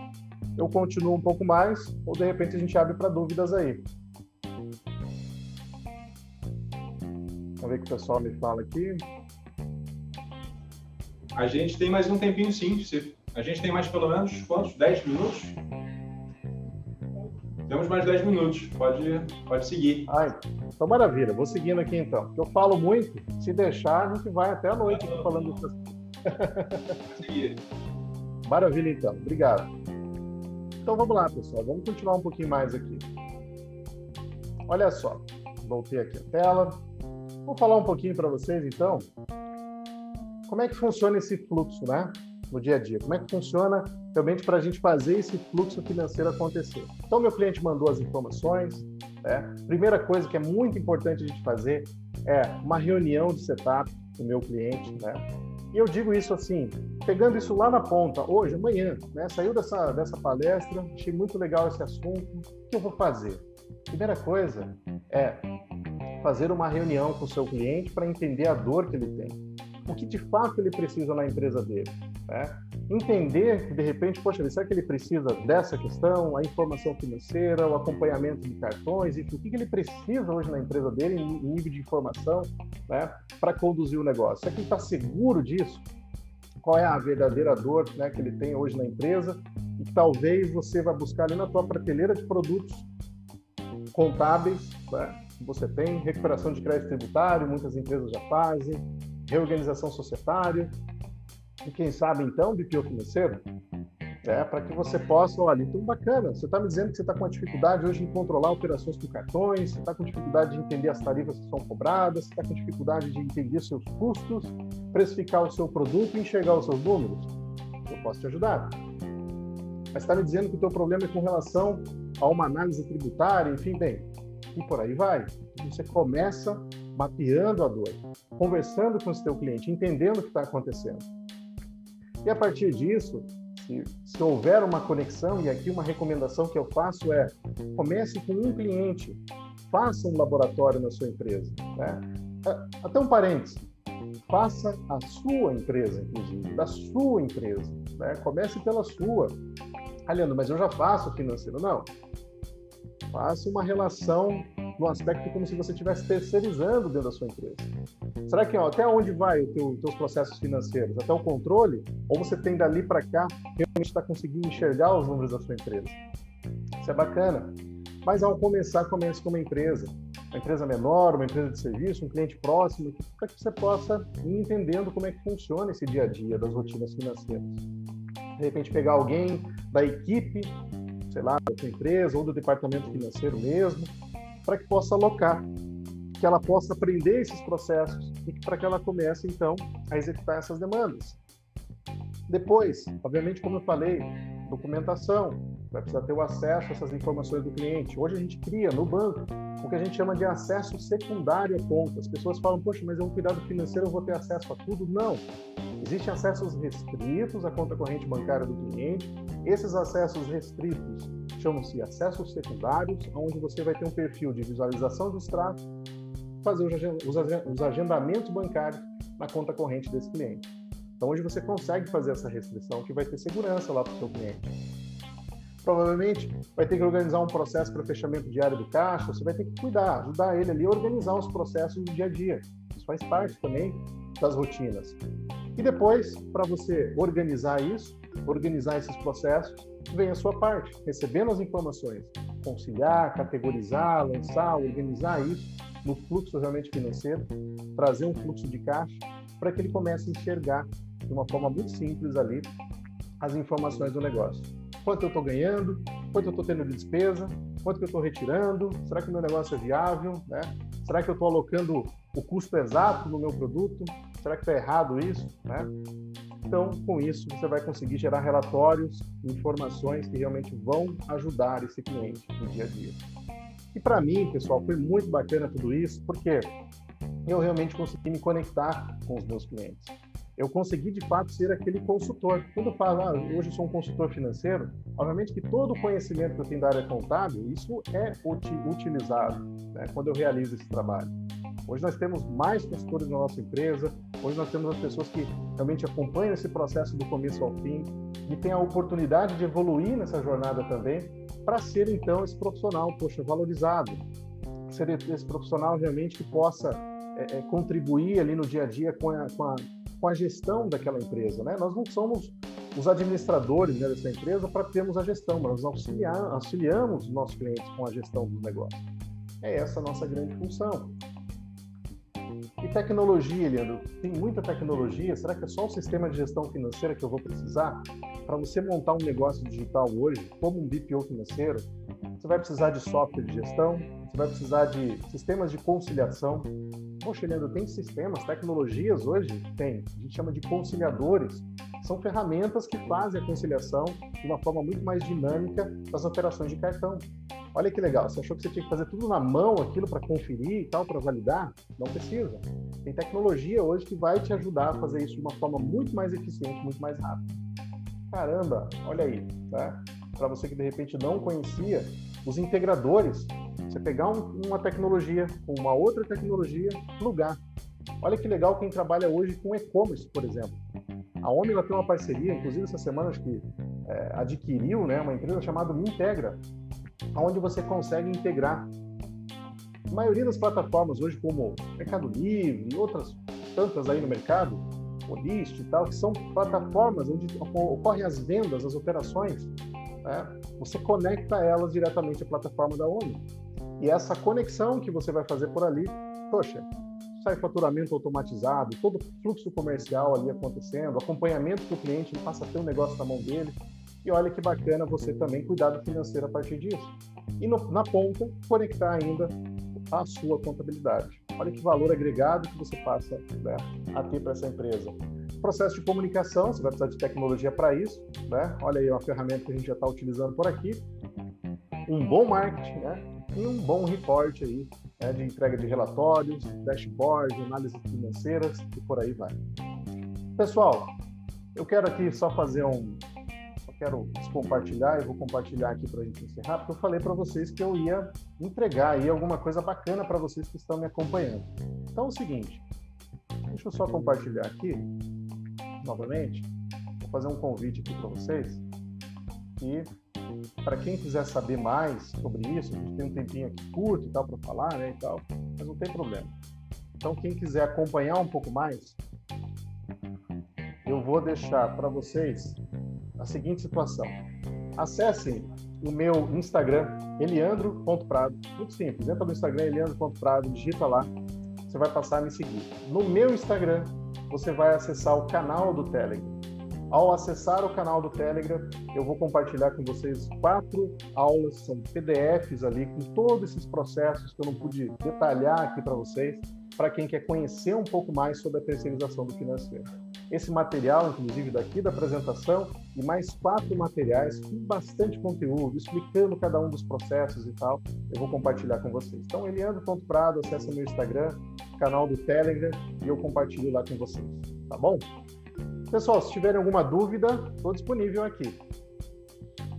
eu continuo um pouco mais, ou de repente a gente abre para dúvidas aí. Vamos ver o que o pessoal me fala aqui. A gente tem mais um tempinho sim. A gente tem mais pelo menos quantos? 10 minutos? Temos mais 10 minutos. Pode, pode seguir. Ai, então maravilha. Vou seguindo aqui então. Eu falo muito. Se deixar, a gente vai até a noite aqui falando. Seguir. Maravilha então. Obrigado. Então vamos lá, pessoal. Vamos continuar um pouquinho mais aqui. Olha só, voltei aqui a tela. Vou falar um pouquinho para vocês, então, como é que funciona esse fluxo, né? No dia a dia. Como é que funciona realmente para a gente fazer esse fluxo financeiro acontecer. Então, meu cliente mandou as informações. Né? Primeira coisa que é muito importante a gente fazer é uma reunião de setup com o meu cliente, né? E eu digo isso assim, pegando isso lá na ponta, hoje, amanhã, né? Saiu dessa, dessa palestra, achei muito legal esse assunto. O que eu vou fazer? Primeira coisa é fazer uma reunião com o seu cliente para entender a dor que ele tem. O que de fato ele precisa na empresa dele. Né? Entender que, de repente, poxa, será que ele precisa dessa questão, a informação financeira, o acompanhamento de cartões, e o que ele precisa hoje na empresa dele, em nível de informação, né, para conduzir o negócio? Será que ele está seguro disso? Qual é a verdadeira dor né, que ele tem hoje na empresa? E talvez você vai buscar ali na tua prateleira de produtos contábeis, né, que você tem, recuperação de crédito tributário, muitas empresas já fazem, reorganização societária, e quem sabe então BPO financeiro, é, para que você possa, olha, então bacana, você está me dizendo que você está com uma dificuldade hoje em controlar operações com cartões, você está com dificuldade de entender as tarifas que são cobradas, você está com dificuldade de entender seus custos, precificar o seu produto e enxergar os seus números. Eu posso te ajudar. Mas está me dizendo que o teu problema é com relação a uma análise tributária, enfim, bem, e por aí vai. Você começa mapeando a dor, conversando com o seu cliente, entendendo o que está acontecendo. E a partir disso, se, se, houver uma conexão, e aqui uma recomendação que eu faço é: comece com um cliente, faça um laboratório na sua empresa. Né? Até um parênteses, faça a sua empresa, inclusive, da sua empresa. Né? Comece pela sua. Ah, Leandro, mas eu já faço financeiro. Não. Faça uma relação no aspecto como se você estivesse terceirizando dentro da sua empresa. Será que ó, até onde vai os teu, teus processos financeiros? Até o controle? Ou você tem dali para cá realmente está conseguindo enxergar os números da sua empresa? Isso é bacana. Mas ao começar, comece com uma empresa. Uma empresa menor, uma empresa de serviço, um cliente próximo, para que você possa ir entendendo como é que funciona esse dia a dia das rotinas financeiras. De repente, pegar alguém da equipe, sei lá, da sua empresa ou do departamento financeiro mesmo, para que possa alocar, que ela possa aprender esses processos e para que ela comece, então, a executar essas demandas. Depois, obviamente, como eu falei, documentação. vai precisar ter o acesso a essas informações do cliente. Hoje a gente cria no banco o que a gente chama de acesso secundário à conta. As pessoas falam, poxa, mas é um cuidado financeiro, eu vou ter acesso a tudo. Não. Existem acessos restritos à conta corrente bancária do cliente. Esses acessos restritos chamam-se acessos secundários, onde você vai ter um perfil de visualização do extrato, fazer os agendamentos bancários na conta corrente desse cliente. Então, hoje você consegue fazer essa restrição que vai ter segurança lá para o seu cliente. Provavelmente vai ter que organizar um processo para fechamento diário do caixa, você vai ter que cuidar, ajudar ele ali a organizar os processos do dia a dia. Isso faz parte também das rotinas. E depois, para você organizar isso, organizar esses processos, vem a sua parte, recebendo as informações, conciliar, categorizar, lançar, organizar isso no fluxo realmente financeiro, trazer um fluxo de caixa para que ele comece a enxergar de uma forma muito simples ali as informações do negócio. Quanto eu estou ganhando, quanto eu estou tendo de despesa, quanto que eu estou retirando, será que o meu negócio é viável, né? Será que eu estou alocando o custo exato no meu produto? Será que está errado isso, né? Então, com isso, você vai conseguir gerar relatórios, informações que realmente vão ajudar esse cliente no dia a dia. E para mim, pessoal, foi muito bacana tudo isso, porque eu realmente consegui me conectar com os meus clientes. Eu consegui, de fato, ser aquele consultor. Quando eu falo, ah, hoje eu sou um consultor financeiro, obviamente que todo o conhecimento que eu tenho da área contábil, isso é utilizado né, quando eu realizo esse trabalho. Hoje nós temos mais consultores na nossa empresa, hoje nós temos as pessoas que realmente acompanham esse processo do começo ao fim e têm a oportunidade de evoluir nessa jornada também para ser então esse profissional, poxa, valorizado, ser esse profissional realmente que possa é, é, contribuir ali no dia a dia com a, com a, com a gestão daquela empresa, né? Nós não somos os administradores né, dessa empresa para termos a gestão, mas nós auxiliar, auxiliamos os nossos clientes com a gestão do negócio. É essa a nossa grande função. E tecnologia, Leandro? Tem muita tecnologia. Será que é só o sistema de gestão financeira que eu vou precisar? Para você montar um negócio digital hoje, como um BPO financeiro, você vai precisar de software de gestão, você vai precisar de sistemas de conciliação. Poxa, Leandro, tem sistemas, tecnologias hoje? Tem. A gente chama de conciliadores. São ferramentas que fazem a conciliação de uma forma muito mais dinâmica das operações de cartão. Olha que legal, você achou que você tinha que fazer tudo na mão, aquilo para conferir e tal, para validar? Não precisa. Tem tecnologia hoje que vai te ajudar a fazer isso de uma forma muito mais eficiente, muito mais rápida. Caramba, olha aí, tá? Para você que de repente não conhecia, os integradores, você pegar um, uma tecnologia com uma outra tecnologia, plugar. Olha que legal quem trabalha hoje com e-commerce, por exemplo. A Omega tem uma parceria, inclusive essa semana acho que é, adquiriu né, uma empresa chamada Mintegra, onde você consegue integrar a maioria das plataformas hoje, como Mercado Livre e outras tantas aí no mercado, Olist e tal, que são plataformas onde ocorrem as vendas, as operações, né? você conecta elas diretamente à plataforma da ONU. E essa conexão que você vai fazer por ali, poxa, sai faturamento automatizado, todo o fluxo comercial ali acontecendo, acompanhamento do cliente, ele passa a ter um negócio na mão dele. E olha que bacana você também cuidar do financeiro a partir disso. E no, na ponta, conectar ainda a sua contabilidade. Olha que valor agregado que você passa né, a ter para essa empresa. Processo de comunicação, você vai precisar de tecnologia para isso. Né? Olha aí uma ferramenta que a gente já está utilizando por aqui. Um bom marketing né? e um bom report aí, né, de entrega de relatórios, dashboard, análises financeiras e por aí vai. Pessoal, eu quero aqui só fazer um, quero compartilhar, eu vou compartilhar aqui para a gente encerrar, porque eu falei para vocês que eu ia entregar aí alguma coisa bacana para vocês que estão me acompanhando. Então é o seguinte, deixa eu só compartilhar aqui, novamente, vou fazer um convite aqui para vocês, e para quem quiser saber mais sobre isso, a gente tem um tempinho aqui curto e tal para falar, né, e tal, mas não tem problema. Então quem quiser acompanhar um pouco mais, eu vou deixar para vocês a seguinte situação. Acessem o meu Instagram, eliandro.prado. Muito simples, entra no Instagram, eliandro.prado, digita lá, você vai passar a me seguir. No meu Instagram, você vai acessar o canal do Telegram. Ao acessar o canal do Telegram, eu vou compartilhar com vocês quatro aulas, são PDFs ali, com todos esses processos que eu não pude detalhar aqui para vocês, para quem quer conhecer um pouco mais sobre a terceirização do financeiro. Esse material, inclusive daqui da apresentação, e mais quatro materiais com bastante conteúdo, explicando cada um dos processos e tal. Eu vou compartilhar com vocês. Então, Eliandro.prado, acessa meu Instagram, canal do Telegram, e eu compartilho lá com vocês. Tá bom? Pessoal, se tiverem alguma dúvida, estou disponível aqui.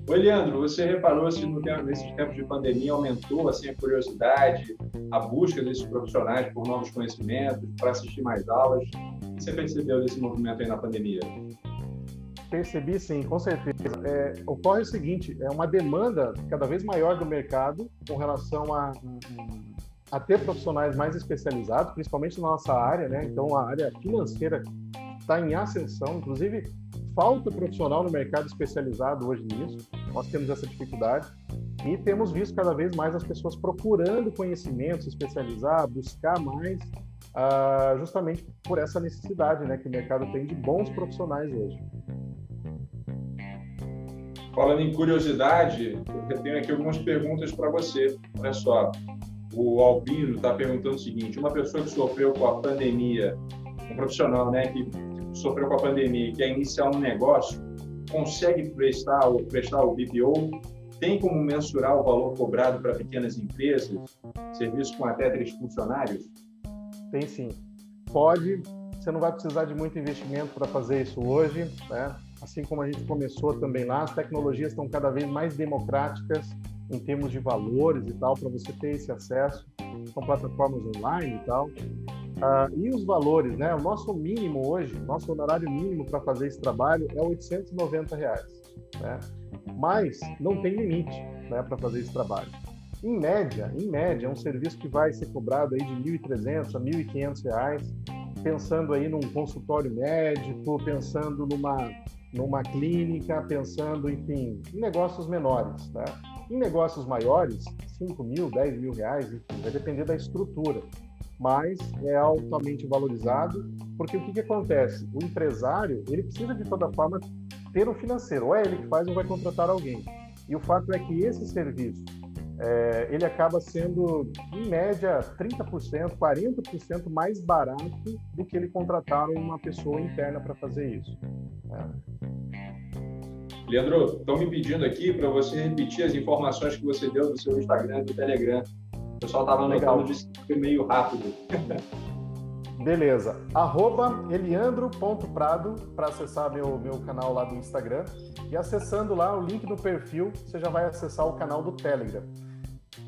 Oi, Leandro, você reparou se no tempo, nesses tempos de pandemia aumentou assim, a curiosidade, a busca desses profissionais por novos conhecimentos, para assistir mais aulas? Você percebeu desse movimento aí na pandemia? Percebi sim, com certeza. É, ocorre o seguinte: é uma demanda cada vez maior do mercado com relação a, a ter profissionais mais especializados, principalmente na nossa área, né? Então, a área financeira está em ascensão, inclusive falta profissional no mercado especializado hoje nisso. Nós temos essa dificuldade e temos visto cada vez mais as pessoas procurando conhecimento, se especializar, buscar mais, uh, justamente por essa necessidade, né, que o mercado tem de bons profissionais hoje. Falando em curiosidade, eu tenho aqui algumas perguntas para você. Olha só, o Albino está perguntando o seguinte: uma pessoa que sofreu com a pandemia, um profissional, né, que sofreu com a pandemia e quer iniciar um negócio, consegue prestar prestar o BPO? Tem como mensurar o valor cobrado para pequenas empresas, serviço com até três funcionários? Tem sim. Pode, você não vai precisar de muito investimento para fazer isso hoje, né? Assim como a gente começou também lá, as tecnologias estão cada vez mais democráticas em termos de valores e tal, para você ter esse acesso. São plataformas online e tal. Ah, e os valores, né? O nosso mínimo hoje, nosso honorário mínimo para fazer esse trabalho é 890 reais, né? Mas não tem limite, né, para fazer esse trabalho. Em média, em média, é um serviço que vai ser cobrado aí de 1.300 a 1.500 reais, pensando aí num consultório médico, pensando numa numa clínica, pensando, enfim, em negócios menores, né? Em negócios maiores, 5 mil, 10 mil reais, enfim, vai depender da estrutura mas é altamente valorizado, porque o que, que acontece? O empresário, ele precisa de toda forma ter um financeiro, ou é ele que faz ou vai contratar alguém. E o fato é que esse serviço, é, ele acaba sendo, em média, 30%, 40% mais barato do que ele contratar uma pessoa interna para fazer isso. É. Leandro, estão me pedindo aqui para você repetir as informações que você deu do seu Instagram e do Telegram o pessoal estava anotando de foi meio rápido. Beleza. Arroba eliandro.prado para acessar meu, meu canal lá do Instagram. E acessando lá o link do perfil, você já vai acessar o canal do Telegram.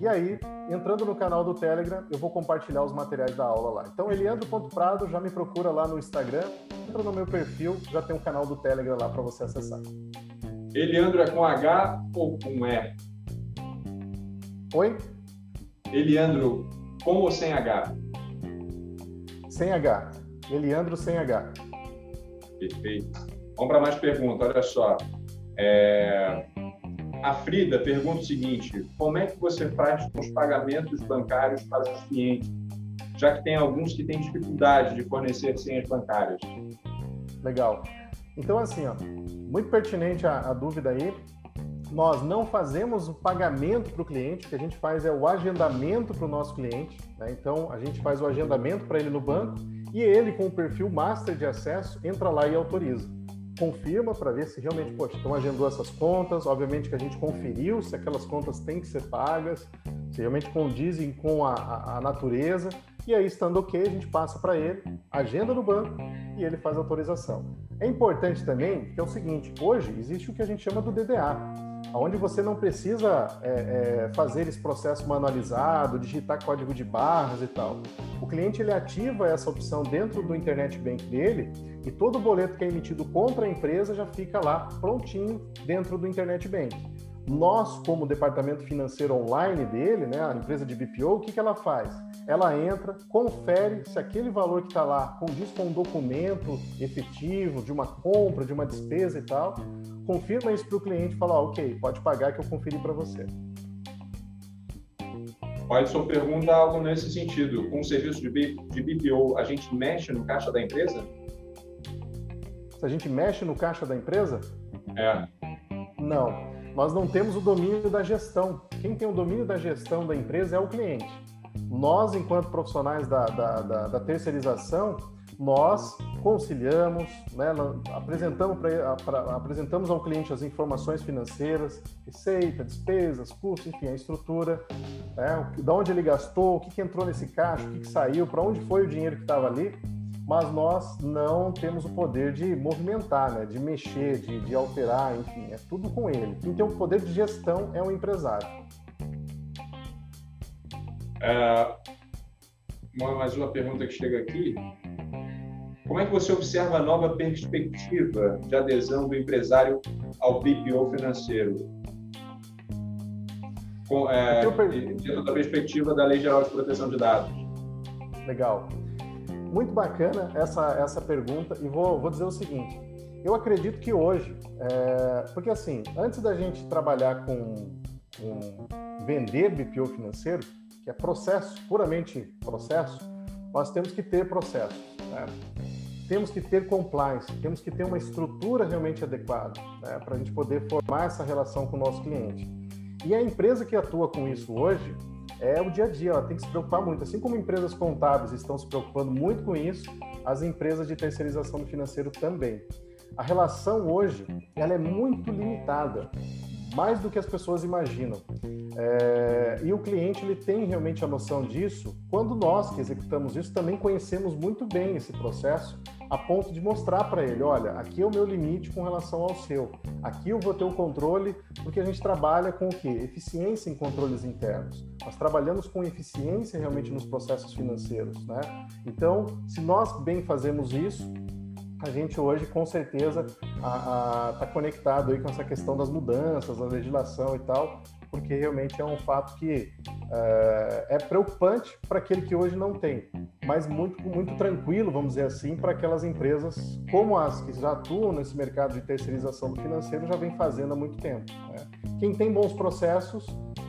E aí, entrando no canal do Telegram, eu vou compartilhar os materiais da aula lá. Então, eliandro.prado, já me procura lá no Instagram, entra no meu perfil, já tem o canal do Telegram lá para você acessar. Eliandro é com H ou com E? Oi? Eliandro, com ou sem H? Sem H. Eliandro sem H. Perfeito. Vamos para mais perguntas. Olha só. É... A Frida pergunta o seguinte: como é que você faz com os pagamentos bancários para os clientes, já que tem alguns que têm dificuldade de fornecer senhas bancárias? Legal. Então, assim, ó, muito pertinente a, a dúvida aí nós não fazemos o pagamento para o cliente, o que a gente faz é o agendamento para o nosso cliente. Né? Então, a gente faz o agendamento para ele no banco e ele, com o perfil master de acesso, entra lá e autoriza. Confirma para ver se realmente, poxa, então agendou essas contas. Obviamente que a gente conferiu se aquelas contas têm que ser pagas, se realmente condizem com a, a, a natureza. E aí, estando ok, a gente passa para ele, agenda no banco e ele faz a autorização. É importante também que é o seguinte: hoje existe o que a gente chama do DDA onde você não precisa é, é, fazer esse processo manualizado, digitar código de barras e tal. O cliente ele ativa essa opção dentro do Internet Bank dele e todo o boleto que é emitido contra a empresa já fica lá prontinho dentro do Internet Bank. Nós, como departamento financeiro online dele, né, a empresa de BPO, o que, que ela faz? Ela entra, confere se aquele valor que está lá condiz com um documento efetivo de uma compra, de uma despesa e tal, confirma isso para o cliente e fala, ok, pode pagar que eu conferi para você. O Edson pergunta algo nesse sentido. Com o serviço de BPO, a gente mexe no caixa da empresa? Se a gente mexe no caixa da empresa? É. Não. Nós não temos o domínio da gestão. Quem tem o domínio da gestão da empresa é o cliente. Nós, enquanto profissionais da, da, da, da terceirização, nós conciliamos, né, apresentamos, pra, pra, apresentamos ao cliente as informações financeiras, receita, despesas, custos, enfim, a estrutura, né, de onde ele gastou, o que, que entrou nesse caixa, o que, que saiu, para onde foi o dinheiro que estava ali, mas nós não temos o poder de movimentar, né, de mexer, de, de alterar, enfim, é tudo com ele. Quem tem o poder de gestão é o empresário. É, mais uma pergunta que chega aqui. Como é que você observa a nova perspectiva de adesão do empresário ao BPO financeiro? Com, é, dentro da perspectiva da Lei Geral de Proteção de Dados. Legal. Muito bacana essa, essa pergunta e vou, vou dizer o seguinte. Eu acredito que hoje, é, porque assim, antes da gente trabalhar com, com vender BPO financeiro, que é processo, puramente processo, nós temos que ter processo. Né? Temos que ter compliance, temos que ter uma estrutura realmente adequada né? para a gente poder formar essa relação com o nosso cliente. E a empresa que atua com isso hoje é o dia a dia, ela tem que se preocupar muito. Assim como empresas contábeis estão se preocupando muito com isso, as empresas de terceirização do financeiro também. A relação hoje ela é muito limitada mais do que as pessoas imaginam. É, e o cliente ele tem realmente a noção disso quando nós que executamos isso também conhecemos muito bem esse processo a ponto de mostrar para ele, olha, aqui é o meu limite com relação ao seu. Aqui eu vou ter o controle, porque a gente trabalha com o quê? Eficiência em controles internos. Nós trabalhamos com eficiência realmente nos processos financeiros, né? Então, se nós bem fazemos isso, a gente hoje com certeza está conectado aí com essa questão das mudanças, da legislação e tal, porque realmente é um fato que é, é preocupante para aquele que hoje não tem, mas muito, muito tranquilo, vamos dizer assim, para aquelas empresas como as que já atuam nesse mercado de terceirização do financeiro já vem fazendo há muito tempo. Né? Quem tem bons processos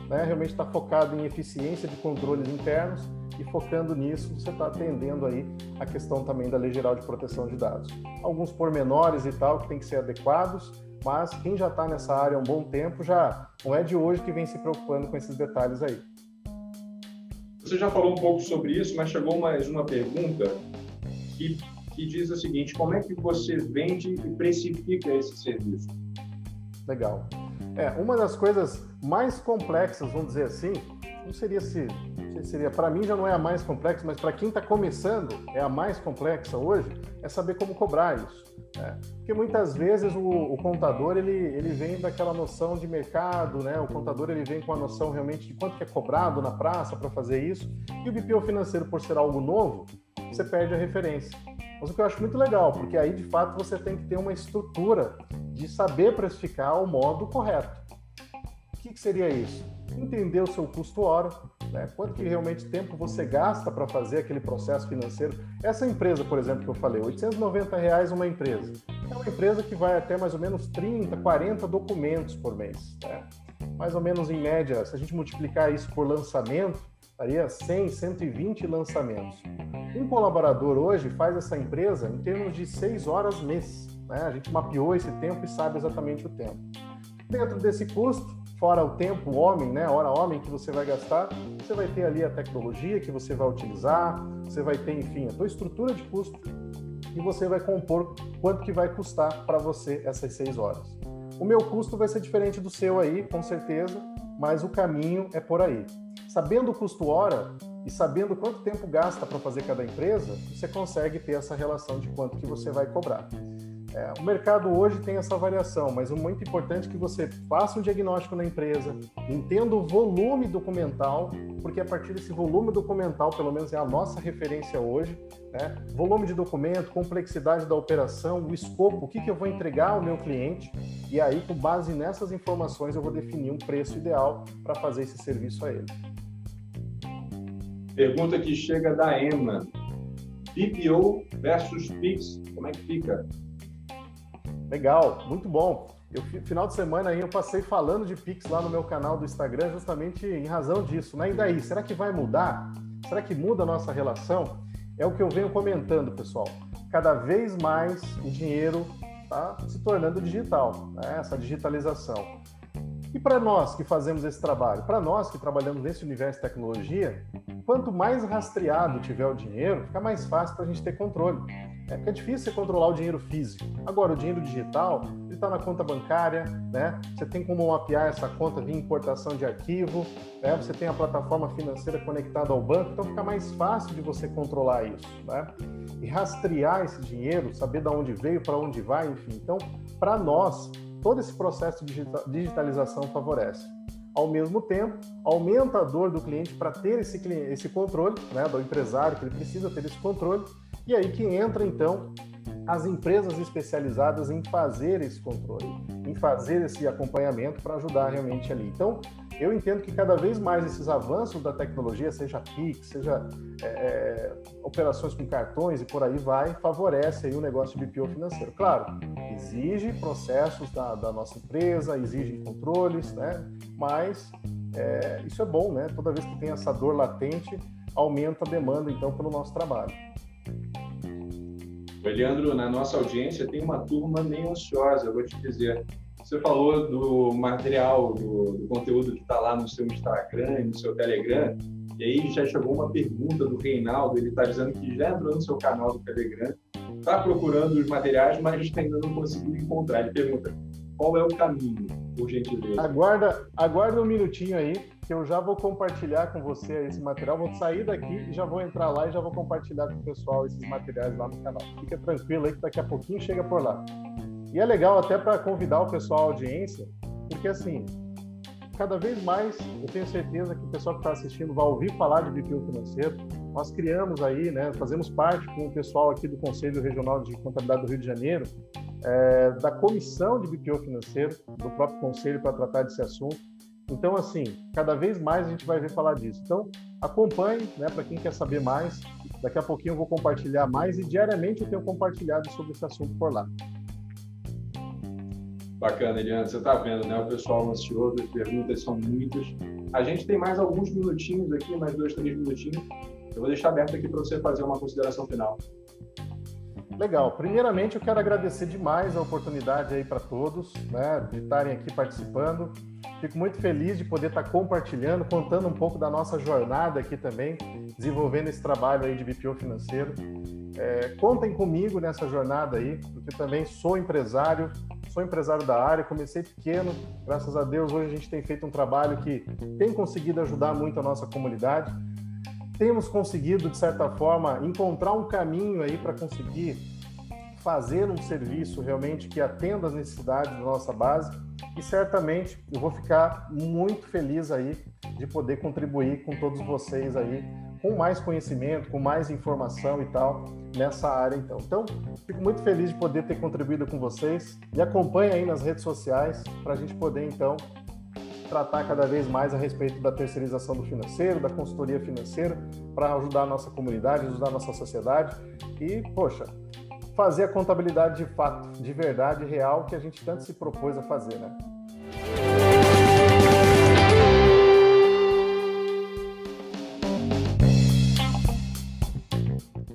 né, realmente está focado em eficiência de controles internos e focando nisso, você está atendendo aí a questão também da Lei Geral de Proteção de Dados. Alguns pormenores e tal que tem que ser adequados, mas quem já está nessa área há um bom tempo já não é de hoje que vem se preocupando com esses detalhes aí. Você já falou um pouco sobre isso, mas chegou mais uma pergunta que, que diz o seguinte: como é que você vende e precifica esse serviço? Legal. É, uma das coisas mais complexas, vamos dizer assim, não seria se seria para mim já não é a mais complexa, mas para quem está começando é a mais complexa hoje, é saber como cobrar isso. Né? Porque muitas vezes o, o, contador ele, ele vem daquela noção de mercado, né? O contador ele vem com a noção realmente de quanto que é cobrado na praça para fazer isso. E o BPO financeiro, por ser algo novo, você perde a referência. Mas o que eu acho muito legal, porque aí de fato você tem que ter uma estrutura de saber precificar o modo correto. O que, que seria isso? Entender o seu custo hora, né? Quanto que realmente tempo você gasta para fazer aquele processo financeiro? Essa empresa, por exemplo, que eu falei, 890 reais uma empresa. É uma empresa que vai até mais ou menos 30, 40 documentos por mês. Né? Mais ou menos em média, se a gente multiplicar isso por lançamento, daria 100, 120 lançamentos. Um colaborador hoje faz essa empresa em termos de 6 horas mês. Né? A gente mapeou esse tempo e sabe exatamente o tempo. Dentro desse custo, fora o tempo homem, né, hora homem que você vai gastar, você vai ter ali a tecnologia que você vai utilizar, você vai ter, enfim, a tua estrutura de custo e você vai compor quanto que vai custar para você essas seis horas. O meu custo vai ser diferente do seu aí, com certeza, mas o caminho é por aí. Sabendo o custo hora e sabendo quanto tempo gasta para fazer cada empresa, você consegue ter essa relação de quanto que você vai cobrar. É, o mercado hoje tem essa variação, mas o muito importante é que você faça um diagnóstico na empresa, entenda o volume documental, porque a partir desse volume documental, pelo menos é a nossa referência hoje, né? volume de documento, complexidade da operação, o escopo, o que, que eu vou entregar ao meu cliente, e aí, com base nessas informações, eu vou definir um preço ideal para fazer esse serviço a ele. Pergunta que chega da Emma. BPO versus Pix, como é que fica? Legal, muito bom. Eu, final de semana aí eu passei falando de Pix lá no meu canal do Instagram justamente em razão disso. Né? E daí, será que vai mudar? Será que muda a nossa relação? É o que eu venho comentando, pessoal. Cada vez mais o dinheiro está se tornando digital, né? essa digitalização. E para nós que fazemos esse trabalho, para nós que trabalhamos nesse universo de tecnologia, quanto mais rastreado tiver o dinheiro, fica mais fácil para a gente ter controle. É porque é difícil você controlar o dinheiro físico. Agora, o dinheiro digital, ele está na conta bancária, né? Você tem como mapear essa conta via importação de arquivo, né? Você tem a plataforma financeira conectada ao banco, então fica mais fácil de você controlar isso, né? E rastrear esse dinheiro, saber de onde veio, para onde vai, enfim. Então, para nós, todo esse processo de digitalização favorece. Ao mesmo tempo, aumenta a dor do cliente para ter esse, esse controle, né, do empresário, que ele precisa ter esse controle, e aí que entra, então, as empresas especializadas em fazer esse controle, em fazer esse acompanhamento para ajudar realmente ali. Então, eu entendo que cada vez mais esses avanços da tecnologia, seja PIX, seja é, é, operações com cartões e por aí vai, favorece aí o negócio de BPO financeiro. Claro, exige processos da, da nossa empresa, exige controles, né? Mas é, isso é bom, né? Toda vez que tem essa dor latente, aumenta a demanda então pelo nosso trabalho. Leandro, na nossa audiência, tem uma turma meio ansiosa, eu vou te dizer. Você falou do material, do, do conteúdo que está lá no seu Instagram e no seu Telegram, e aí já chegou uma pergunta do Reinaldo, ele está dizendo que já entrou no seu canal do Telegram, está procurando os materiais, mas ainda não conseguiu encontrar. Ele pergunta, qual é o caminho, por gentileza? Aguarda, aguarda um minutinho aí, que eu já vou compartilhar com você esse material. Vou sair daqui e já vou entrar lá e já vou compartilhar com o pessoal esses materiais lá no canal. Fica tranquilo aí que daqui a pouquinho chega por lá. E é legal até para convidar o pessoal, a audiência, porque assim, cada vez mais eu tenho certeza que o pessoal que está assistindo vai ouvir falar de BPO financeiro. Nós criamos aí, né, fazemos parte com o pessoal aqui do Conselho Regional de Contabilidade do Rio de Janeiro, é, da comissão de BPO financeiro, do próprio conselho para tratar desse assunto. Então, assim, cada vez mais a gente vai ver falar disso. Então, acompanhe, né, para quem quer saber mais. Daqui a pouquinho eu vou compartilhar mais e diariamente eu tenho compartilhado sobre esse assunto por lá. Bacana, Eliane. Você está vendo, né? O pessoal ansioso, as perguntas são muitas. A gente tem mais alguns minutinhos aqui, mais dois, três minutinhos. Eu vou deixar aberto aqui para você fazer uma consideração final. Legal. Primeiramente, eu quero agradecer demais a oportunidade aí para todos, né, de estarem aqui participando. Fico muito feliz de poder estar compartilhando, contando um pouco da nossa jornada aqui também, desenvolvendo esse trabalho aí de BPO financeiro. É, contem comigo nessa jornada aí, porque também sou empresário, sou empresário da área, comecei pequeno, graças a Deus hoje a gente tem feito um trabalho que tem conseguido ajudar muito a nossa comunidade. Temos conseguido, de certa forma, encontrar um caminho aí para conseguir fazer um serviço realmente que atenda às necessidades da nossa base e certamente eu vou ficar muito feliz aí de poder contribuir com todos vocês aí com mais conhecimento, com mais informação e tal nessa área então. Então, fico muito feliz de poder ter contribuído com vocês e acompanhe aí nas redes sociais para a gente poder então tratar cada vez mais a respeito da terceirização do financeiro, da consultoria financeira, para ajudar a nossa comunidade, ajudar a nossa sociedade e, poxa, fazer a contabilidade de fato, de verdade, real, que a gente tanto se propôs a fazer, né?